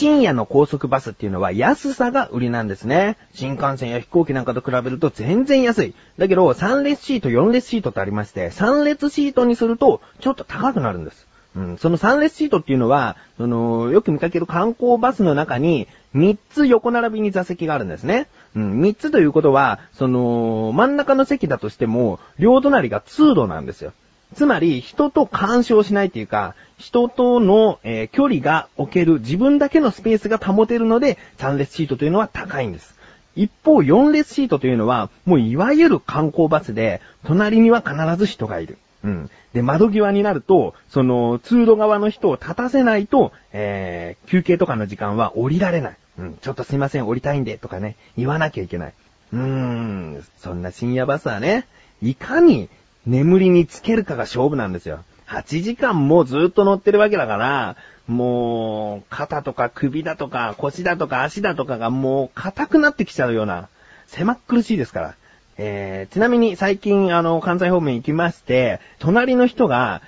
深夜の高速バスっていうのは安さが売りなんですね。新幹線や飛行機なんかと比べると全然安い。だけど3列シート、4列シートってありまして、3列シートにするとちょっと高くなるんです。うん、その3列シートっていうのは、その、よく見かける観光バスの中に3つ横並びに座席があるんですね。うん、3つということは、その、真ん中の席だとしても、両隣が通路なんですよ。つまり、人と干渉しないっていうか、人との、えー、距離が置ける、自分だけのスペースが保てるので、3列シートというのは高いんです。一方、4列シートというのは、もういわゆる観光バスで、隣には必ず人がいる。うん。で、窓際になると、その、通路側の人を立たせないと、えー、休憩とかの時間は降りられない。うん、ちょっとすいません、降りたいんで、とかね、言わなきゃいけない。うーん、そんな深夜バスはね、いかに眠りにつけるかが勝負なんですよ。8時間もずっと乗ってるわけだから、もう、肩とか首だとか腰だとか足だとかがもう硬くなってきちゃうような、狭っ苦しいですから。えー、ちなみに最近あの、関西方面行きまして、隣の人が、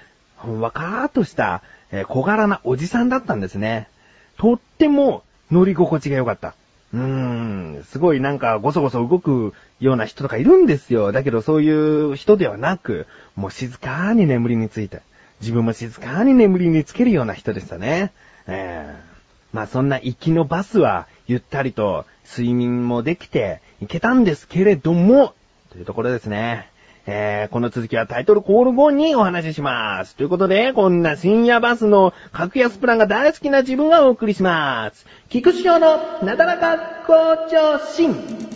わかーっとした、えー、小柄なおじさんだったんですね。とっても乗り心地が良かった。うーん、すごいなんかごそごそ動くような人とかいるんですよ。だけどそういう人ではなく、もう静かに眠りについて、自分も静かに眠りにつけるような人でしたね。えー、まあそんな行きのバスはゆったりと睡眠もできて行けたんですけれども、というところですね。えー、この続きはタイトルコール後にお話しします。ということで、こんな深夜バスの格安プランが大好きな自分がお送りします。菊池翔のなだらか校長心。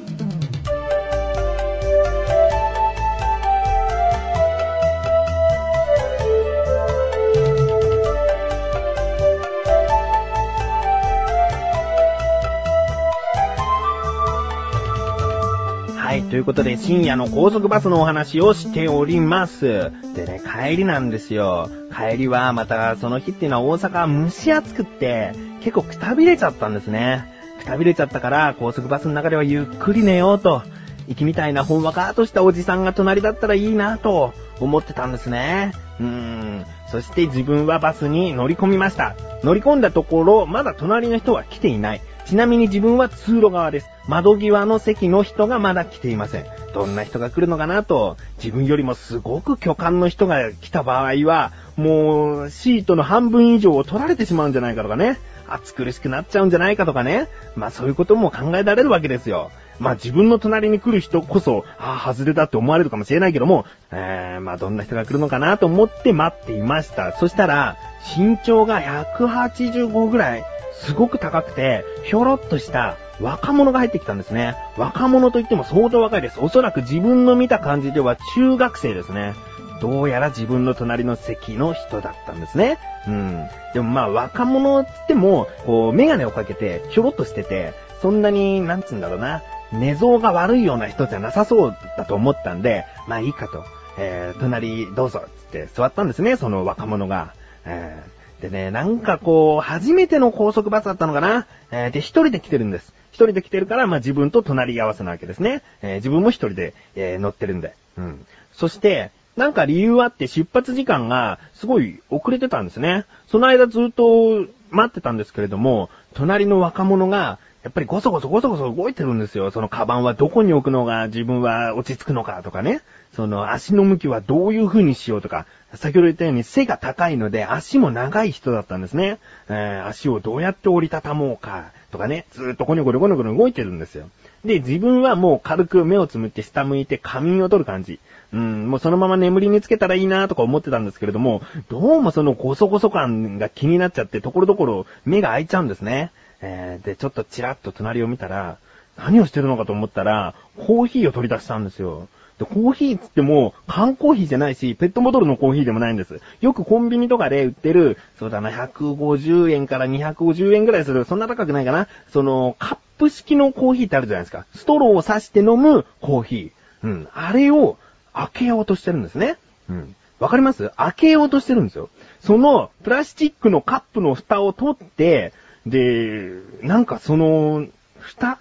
い、ということで深夜の高速バスのお話をしております。でね、帰りなんですよ。帰りはまたその日っていうのは大阪蒸し暑くって結構くたびれちゃったんですね。くたびれちゃったから高速バスの中ではゆっくり寝ようと。行きみたいなほんわかとしたおじさんが隣だったらいいなと思ってたんですね。うーん。そして自分はバスに乗り込みました。乗り込んだところ、まだ隣の人は来ていない。ちなみに自分は通路側です。窓際の席の人がまだ来ていません。どんな人が来るのかなと、自分よりもすごく巨漢の人が来た場合は、もう、シートの半分以上を取られてしまうんじゃないかとかね。暑苦しくなっちゃうんじゃないかとかね。まあそういうことも考えられるわけですよ。まあ自分の隣に来る人こそ、ああ、外れだって思われるかもしれないけども、えー、まあどんな人が来るのかなと思って待っていました。そしたら、身長が185ぐらいすごく高くて、ひょろっとした若者が入ってきたんですね。若者といっても相当若いです。おそらく自分の見た感じでは中学生ですね。どうやら自分の隣の席の人だったんですね。うん。でもまあ若者って言っても、こう、メガネをかけて、ひょろっとしてて、そんなに、なんつうんだろうな、寝相が悪いような人じゃなさそうだと思ったんで、まあいいかと。えー、隣どうぞ、つって座ったんですね、その若者が。えーでね、なんかこう、初めての高速バスだったのかなえー、で、一人で来てるんです。一人で来てるから、まあ、自分と隣り合わせなわけですね。えー、自分も一人で、えー、乗ってるんで。うん。そして、なんか理由あって出発時間がすごい遅れてたんですね。その間ずっと待ってたんですけれども、隣の若者が、やっぱりゴソゴソゴソゴソ動いてるんですよ。そのカバンはどこに置くのが自分は落ち着くのかとかね。その足の向きはどういう風にしようとか。先ほど言ったように背が高いので足も長い人だったんですね。えー、足をどうやって折りたたもうかとかね。ずっとゴニョゴニョゴニョゴニョ動いてるんですよ。で、自分はもう軽く目をつむって下向いて仮眠を取る感じ。うん、もうそのまま眠りにつけたらいいなとか思ってたんですけれども、どうもそのゴソゴソ感が気になっちゃって、ところどころ目が開いちゃうんですね。えー、で、ちょっとチラッと隣を見たら、何をしてるのかと思ったら、コーヒーを取り出したんですよ。で、コーヒーつっても、缶コーヒーじゃないし、ペットボトルのコーヒーでもないんです。よくコンビニとかで売ってる、そうだな、150円から250円ぐらいする、そんな高くないかな。その、カップ式のコーヒーってあるじゃないですか。ストローを刺して飲むコーヒー。うん。あれを開けようとしてるんですね。うん。わかります？開けようとしてるんですよ。その、プラスチックのカップの蓋を取って、で、なんかその、蓋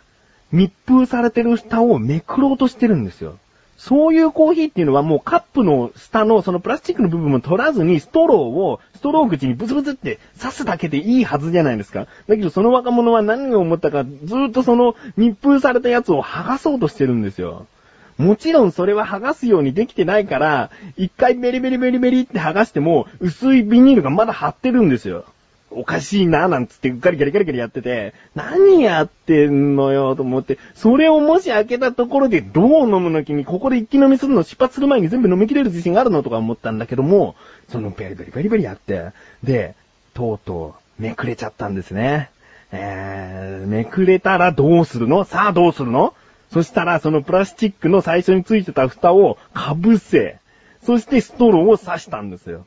密封されてる蓋をめくろうとしてるんですよ。そういうコーヒーっていうのはもうカップの下のそのプラスチックの部分も取らずにストローをストロー口にブツブツって刺すだけでいいはずじゃないですか。だけどその若者は何を思ったかずっとその密封されたやつを剥がそうとしてるんですよ。もちろんそれは剥がすようにできてないから、一回ベリベリベリベリって剥がしても薄いビニールがまだ貼ってるんですよ。おかしいな、なんつってガリガリガリガリやってて、何やってんのよ、と思って、それをもし開けたところでどう飲むのきに、ここで一気飲みするの出発する前に全部飲み切れる自信があるのとか思ったんだけども、そのベリベリベリベリやって、で、とうとうめくれちゃったんですね。えー、めくれたらどうするの？さあどうするの？そしたら、そのプラスチックの最初についてた蓋をかぶせ、そしてストローを刺したんですよ。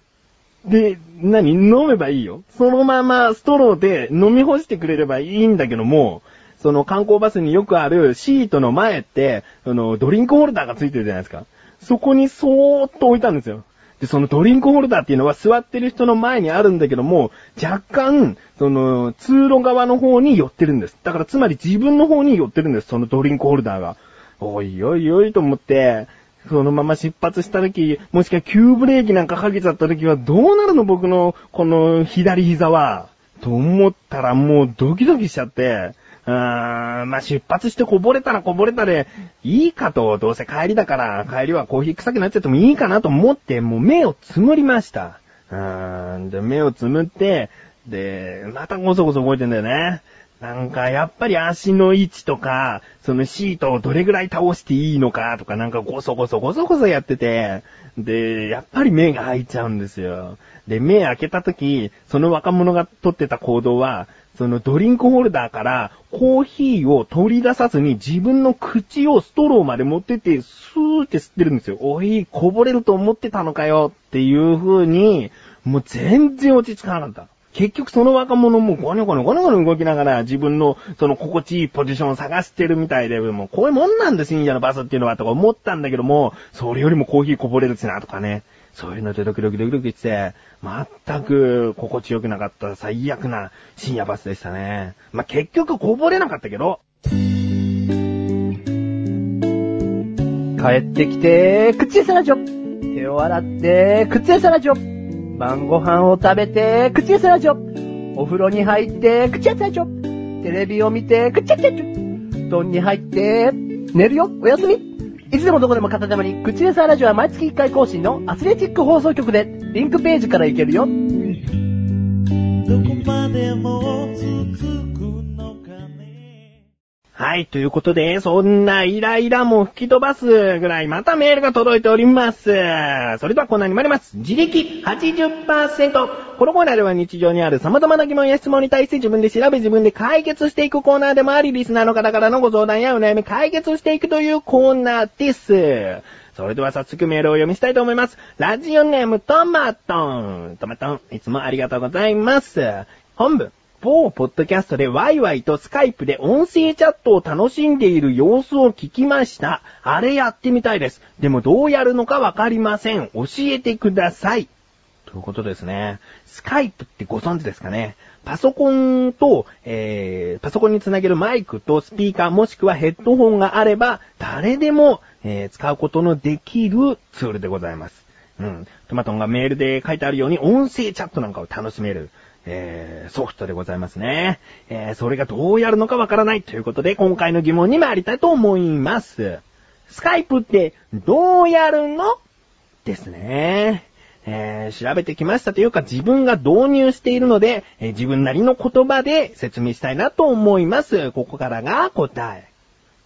で、何？飲めばいいよ。そのままストローで飲み干してくれればいいんだけども、その観光バスによくあるシートの前って、そのドリンクホルダーがついてるじゃないですか。そこにそーっと置いたんですよ。で、そのドリンクホルダーっていうのは座ってる人の前にあるんだけども、若干、その、通路側の方に寄ってるんです。だからつまり自分の方に寄ってるんです、そのドリンクホルダーが。おいおいおいと思って、そのまま出発した時、もしくは急ブレーキなんかかけちゃった時はどうなるの僕のこの左膝は？と思ったらもうドキドキしちゃって、うーん、まあ、出発してこぼれたらこぼれたで、いいかと、どうせ帰りだから、帰りはコーヒー臭くなっちゃってもいいかなと思って、もう目をつむりました。うーん、で、目をつむって、で、またごそごそ動いてんだよね。なんか、やっぱり足の位置とか、そのシートをどれぐらい倒していいのかとか、なんかゴソゴソゴソゴソやってて、で、やっぱり目が開いちゃうんですよ。で、目開けた時、その若者が取ってた行動は、そのドリンクホルダーからコーヒーを取り出さずに自分の口をストローまで持ってって、スーって吸ってるんですよ。おい、こぼれると思ってたのかよっていう風に、もう全然落ち着かなかった。結局その若者もゴニョゴニョゴニョゴニョ動きながら自分のその心地いいポジションを探してるみたいで、もうこういうもんなんだ深夜のバスっていうのはとか思ったんだけども、それよりもコーヒーこぼれるしなとかね。そういうのでドキドキドキドキして、全く心地よくなかった最悪な深夜バスでしたね。まあ、結局こぼれなかったけど。帰ってきて、口餌ラジオ。手を洗って、口餌ラジオ。晩ご飯を食べて、口やさラジオ。お風呂に入って、口やさラジオ。テレビを見て、口やさラジオ。布団に入って、寝るよ、おやすみ。いつでもどこでも片手間に、口やさラジオは毎月1回更新のアスレチック放送局で、リンクページから行けるよ。はい、ということで、そんなイライラも吹き飛ばすぐらいまたメールが届いております。それではこんなに参ります。自力80%。このコーナーでは日常にある様々な疑問や質問に対して自分で調べ自分で解決していくコーナーでもあり、リスナーの方からのご相談やお悩み解決していくというコーナーです。それでは早速メールを読みしたいと思います。ラジオネームトマトン。トマトン、いつもありがとうございます。本部。某ポッドキャストでワイワイとスカイプで音声チャットを楽しんでいる様子を聞きました。あれやってみたいです。でもどうやるのかわかりません。教えてください。ということですね。スカイプってご存知ですかねパソコンと、えー、パソコンにつなげるマイクとスピーカーもしくはヘッドホンがあれば、誰でも、えー、使うことのできるツールでございます。うん。トマトンがメールで書いてあるように音声チャットなんかを楽しめる。えー、ソフトでございますね。えー、それがどうやるのかわからないということで、今回の疑問に参りたいと思います。スカイプってどうやるの？ですね。えー、調べてきましたというか自分が導入しているので、えー、自分なりの言葉で説明したいなと思います。ここからが答え。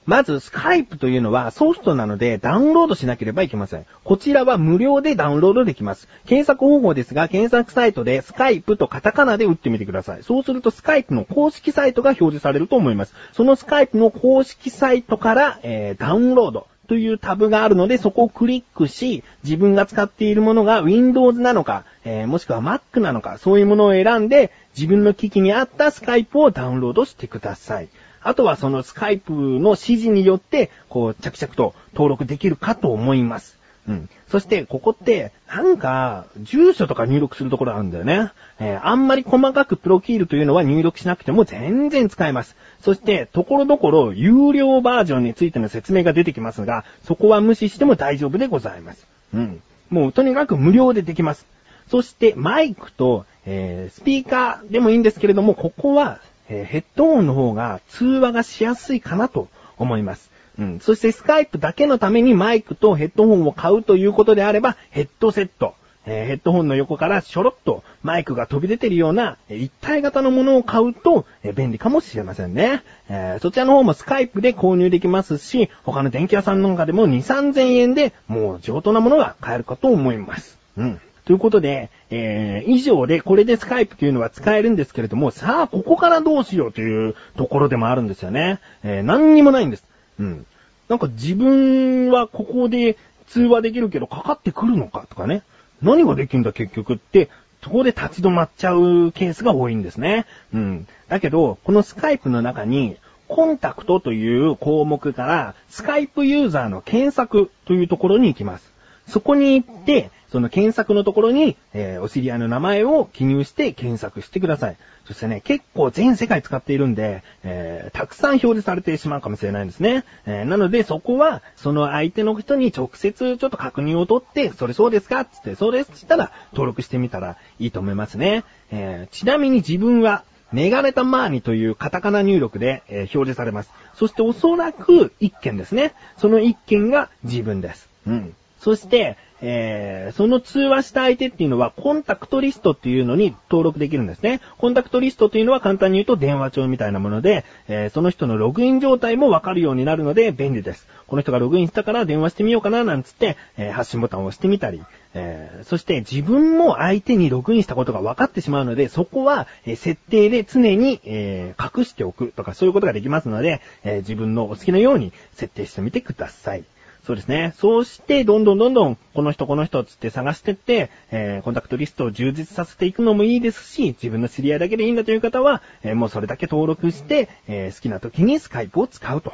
まず、スカイプというのはソフトなのでダウンロードしなければいけません。こちらは無料でダウンロードできます。検索方法ですが、検索サイトでスカイプとカタカナで打ってみてください。そうするとスカイプの公式サイトが表示されると思います。そのスカイプの公式サイトから、えー、ダウンロード。というタブがあるので、そこをクリックし、自分が使っているものが Windows なのか、えー、もしくは Mac なのか、そういうものを選んで、自分の機器に合ったスカイプをダウンロードしてください。あとはそのスカイプの指示によって、こう、着々と登録できるかと思います。うん。そして、ここって、なんか、住所とか入力するところあるんだよね。えーあんまり細かくプロフィールというのは入力しなくても全然使えます。そして、ところどころ、有料バージョンについての説明が出てきますが、そこは無視しても大丈夫でございます。うん。もう、とにかく無料でできます。そして、マイクと、えースピーカーでもいいんですけれども、ここは、えーヘッドホンの方が通話がしやすいかなと思います。うん。そしてスカイプだけのためにマイクとヘッドホンを買うということであれば、ヘッドセット。えーヘッドホンの横からちょろっとマイクが飛び出てるようなえ一体型のものを買うと、え便利かもしれませんね。えーそちらの方もスカイプで購入できますし、他の電気屋さんなんかでも2、3000円でもう上等なものが買えるかと思います。うん。ということで、えー以上でこれでスカイプというのは使えるんですけれども、さあ、ここからどうしようというところでもあるんですよね。えー何にもないんです。うん。なんか自分はここで通話できるけどかかってくるのかとかね。何ができるんだ結局って、そこで立ち止まっちゃうケースが多いんですね。うん。だけど、このスカイプの中に、コンタクトという項目から、スカイプユーザーの検索というところに行きます。そこに行って、その検索のところに、えーお知り合いの名前を記入して検索してください。そしてね、結構全世界使っているんで、えーたくさん表示されてしまうかもしれないんですね。えーなので、そこは、その相手の人に直接ちょっと確認を取って、それそうですか？つって、そうです？って言ったら、登録してみたらいいと思いますね。えちなみに自分は、メガネタマーニというカタカナ入力で、え表示されます。そしておそらく一件ですね。その一件が自分です。うん。そして、えーその通話した相手っていうのは、コンタクトリストっていうのに登録できるんですね。コンタクトリストというのは簡単に言うと電話帳みたいなもので、えーその人のログイン状態もわかるようになるので便利です。この人がログインしたから電話してみようかななんつって、えー発信ボタンを押してみたり、えーそして自分も相手にログインしたことが分かってしまうので、そこは、え設定で常に、えー隠しておくとかそういうことができますので、えー自分のお好きなように設定してみてください。そうですね。そうして、どんどんどんどん、この人この人つって探してって、えーコンタクトリストを充実させていくのもいいですし、自分の知り合いだけでいいんだという方は、えーもうそれだけ登録して、えー好きな時にスカイプを使うと。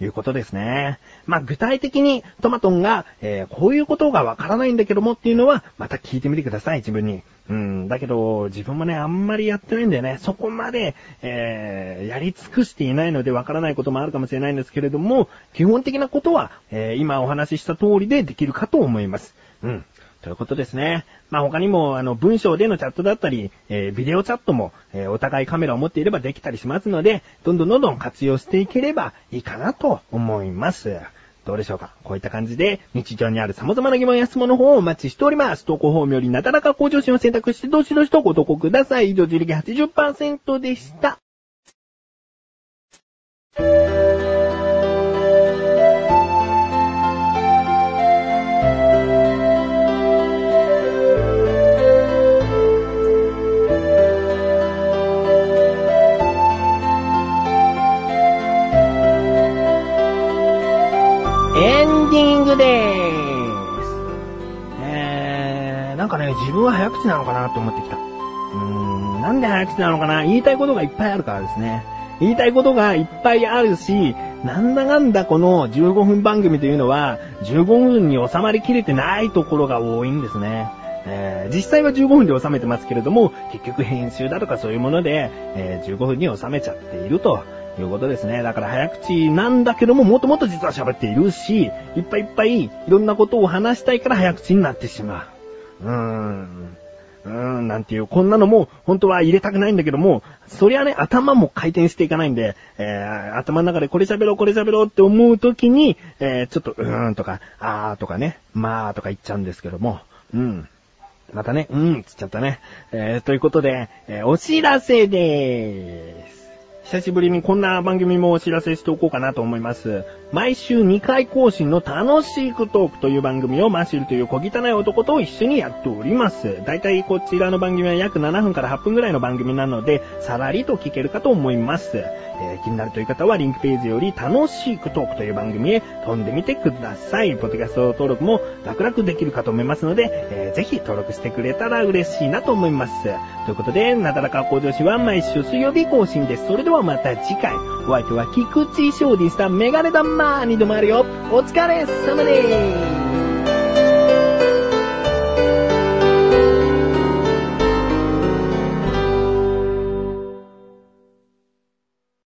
いうことですね。まあ、具体的にトマトンが、えーこういうことがわからないんだけどもっていうのは、また聞いてみてください、自分に。うん、だけど、自分もね、あんまりやってないんだよね。そこまで、えーやり尽くしていないのでわからないこともあるかもしれないんですけれども、基本的なことは、えー今お話しした通りでできるかと思います。うん。ということですね。まあ他にも、あの、文章でのチャットだったり、えービデオチャットも、えーお互いカメラを持っていればできたりしますので、どんどんどんどん活用していければいいかなと思います。どうでしょうか？こういった感じで、日常にある様々な疑問や質問の方をお待ちしております。投稿フォームよりなだらか向上心を選択して、どしどしとご投稿ください。以上、自力80%でした。自分は早口なのかなと思ってきた。うーん、なんで早口なのかな？言いたいことがいっぱいあるからですね。言いたいことがいっぱいあるし、なんだかんだこの15分番組というのは、15分に収まりきれてないところが多いんですね。えー実際は15分で収めてますけれども、結局編集だとかそういうもので、えー15分に収めちゃっているということですね。だから早口なんだけども、もっともっと実は喋っているし、いっぱいいっぱいいろんなことを話したいから早口になってしまう。うーん。うーん、なんていう、こんなのも、本当は入れたくないんだけども、そりゃね、頭も回転していかないんで、えー、頭の中でこれ喋ろう、これ喋ろうって思うときに、えー、ちょっと、うーんとか、あーとかね、まーとか言っちゃうんですけども、うん。またね、うん、つっちゃったね。えー、ということで、えーお知らせでーす。久しぶりにこんな番組もお知らせしておこうかなと思います。毎週2回更新の楽しくトークという番組をマシルという小汚い男と一緒にやっております。だいたいこちらの番組は約7分から8分ぐらいの番組なので、さらりと聞けるかと思います。えー気になるという方はリンクページより楽しくトークという番組へ飛んでみてください。ポッドキャスト登録も楽々できるかと思いますので、えーぜひ登録してくれたら嬉しいなと思います。ということで、なだらか向上心は毎週水曜日更新です。それではまた次回、お相手は菊池翔でした。メガネダンマーにでもあるよ。お疲れ様です。